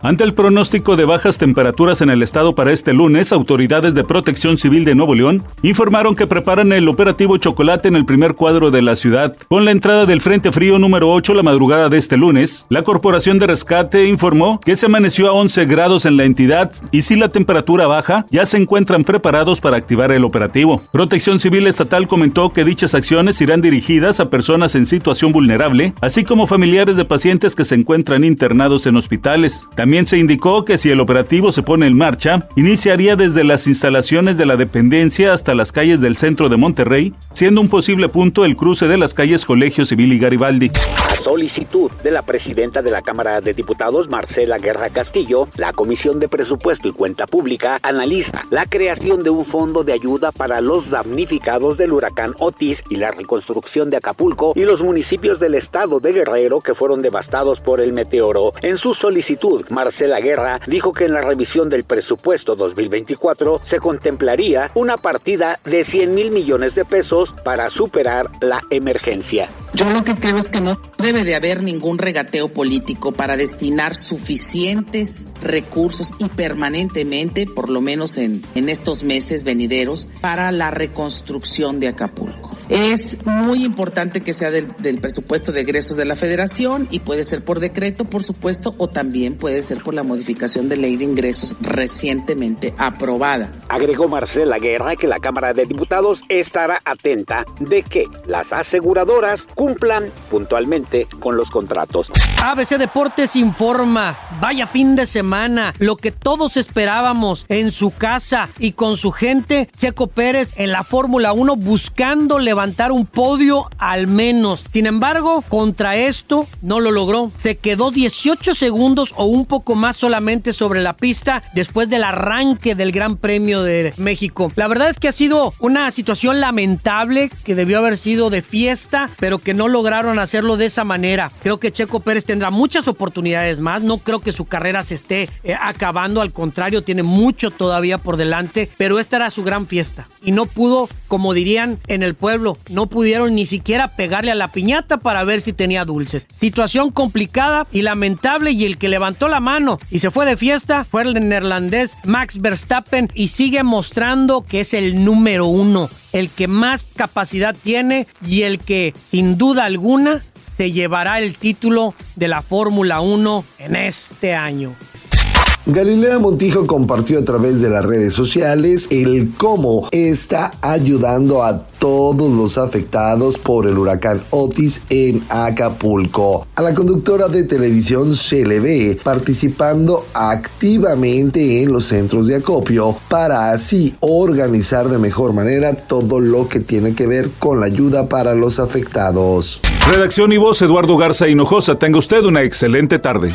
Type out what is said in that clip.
Ante el pronóstico de bajas temperaturas en el estado para este lunes, autoridades de protección civil de Nuevo León informaron que preparan el operativo Chocolate en el primer cuadro de la ciudad. Con la entrada del Frente Frío número 8 la madrugada de este lunes, la Corporación de Rescate informó que se amaneció a 11 grados en la entidad y si la temperatura baja, ya se encuentran preparados para activar el operativo. Protección Civil Estatal comentó que dichas acciones irán dirigidas a personas en situación vulnerable, así como familiares de pacientes que se encuentran internados en hospitales. También se indicó que si el operativo se pone en marcha, iniciaría desde las instalaciones de la dependencia hasta las calles del centro de Monterrey, siendo un posible punto el cruce de las calles Colegio Civil y Garibaldi. A solicitud de la presidenta de la Cámara de Diputados, Marcela Guerra Castillo, la Comisión de Presupuesto y Cuenta Pública analiza la creación de un fondo de ayuda para los damnificados del huracán Otis y la reconstrucción de Acapulco y los municipios del estado de Guerrero que fueron devastados por el meteoro. En su solicitud, Marcela Guerra dijo que en la revisión del presupuesto 2024 se contemplaría una partida de 100 mil millones de pesos para superar la emergencia. Yo lo que creo es que no debe de haber ningún regateo político para destinar suficientes recursos y permanentemente, por lo menos en, en estos meses venideros, para la reconstrucción de Acapulco. Es muy importante que sea del, del, presupuesto de egresos de la federación y puede ser por decreto, por supuesto, o también puede ser por la modificación de ley de ingresos recientemente aprobada. Agregó Marcela Guerra que la Cámara de Diputados estará atenta de que las aseguradoras cumplan puntualmente con los contratos. ABC Deportes informa, vaya fin de semana, lo que todos esperábamos en su casa y con su gente, Checo Pérez en la Fórmula 1 buscando levantar un podio al menos. Sin embargo, contra esto no lo logró. Se quedó 18 segundos o un poco más solamente sobre la pista después del arranque del Gran Premio de México. La verdad es que ha sido una situación lamentable que debió haber sido de fiesta, pero que no lograron hacerlo de esa manera. Creo que Checo Pérez tendrá muchas oportunidades más. No creo que su carrera se esté eh, acabando. Al contrario, tiene mucho todavía por delante. Pero esta era su gran fiesta. Y no pudo, como dirían en el pueblo, no pudieron ni siquiera pegarle a la piñata para ver si tenía dulces. Situación complicada y lamentable. Y el que levantó la mano y se fue de fiesta fue el neerlandés Max Verstappen. Y sigue mostrando que es el número uno. El que más capacidad tiene y el que, sin duda alguna, se llevará el título de la Fórmula 1 en este año. Galilea Montijo compartió a través de las redes sociales el cómo está ayudando a todos los afectados por el huracán Otis en Acapulco. A la conductora de televisión se le ve participando activamente en los centros de acopio para así organizar de mejor manera todo lo que tiene que ver con la ayuda para los afectados. Redacción y voz Eduardo Garza Hinojosa. Tenga usted una excelente tarde.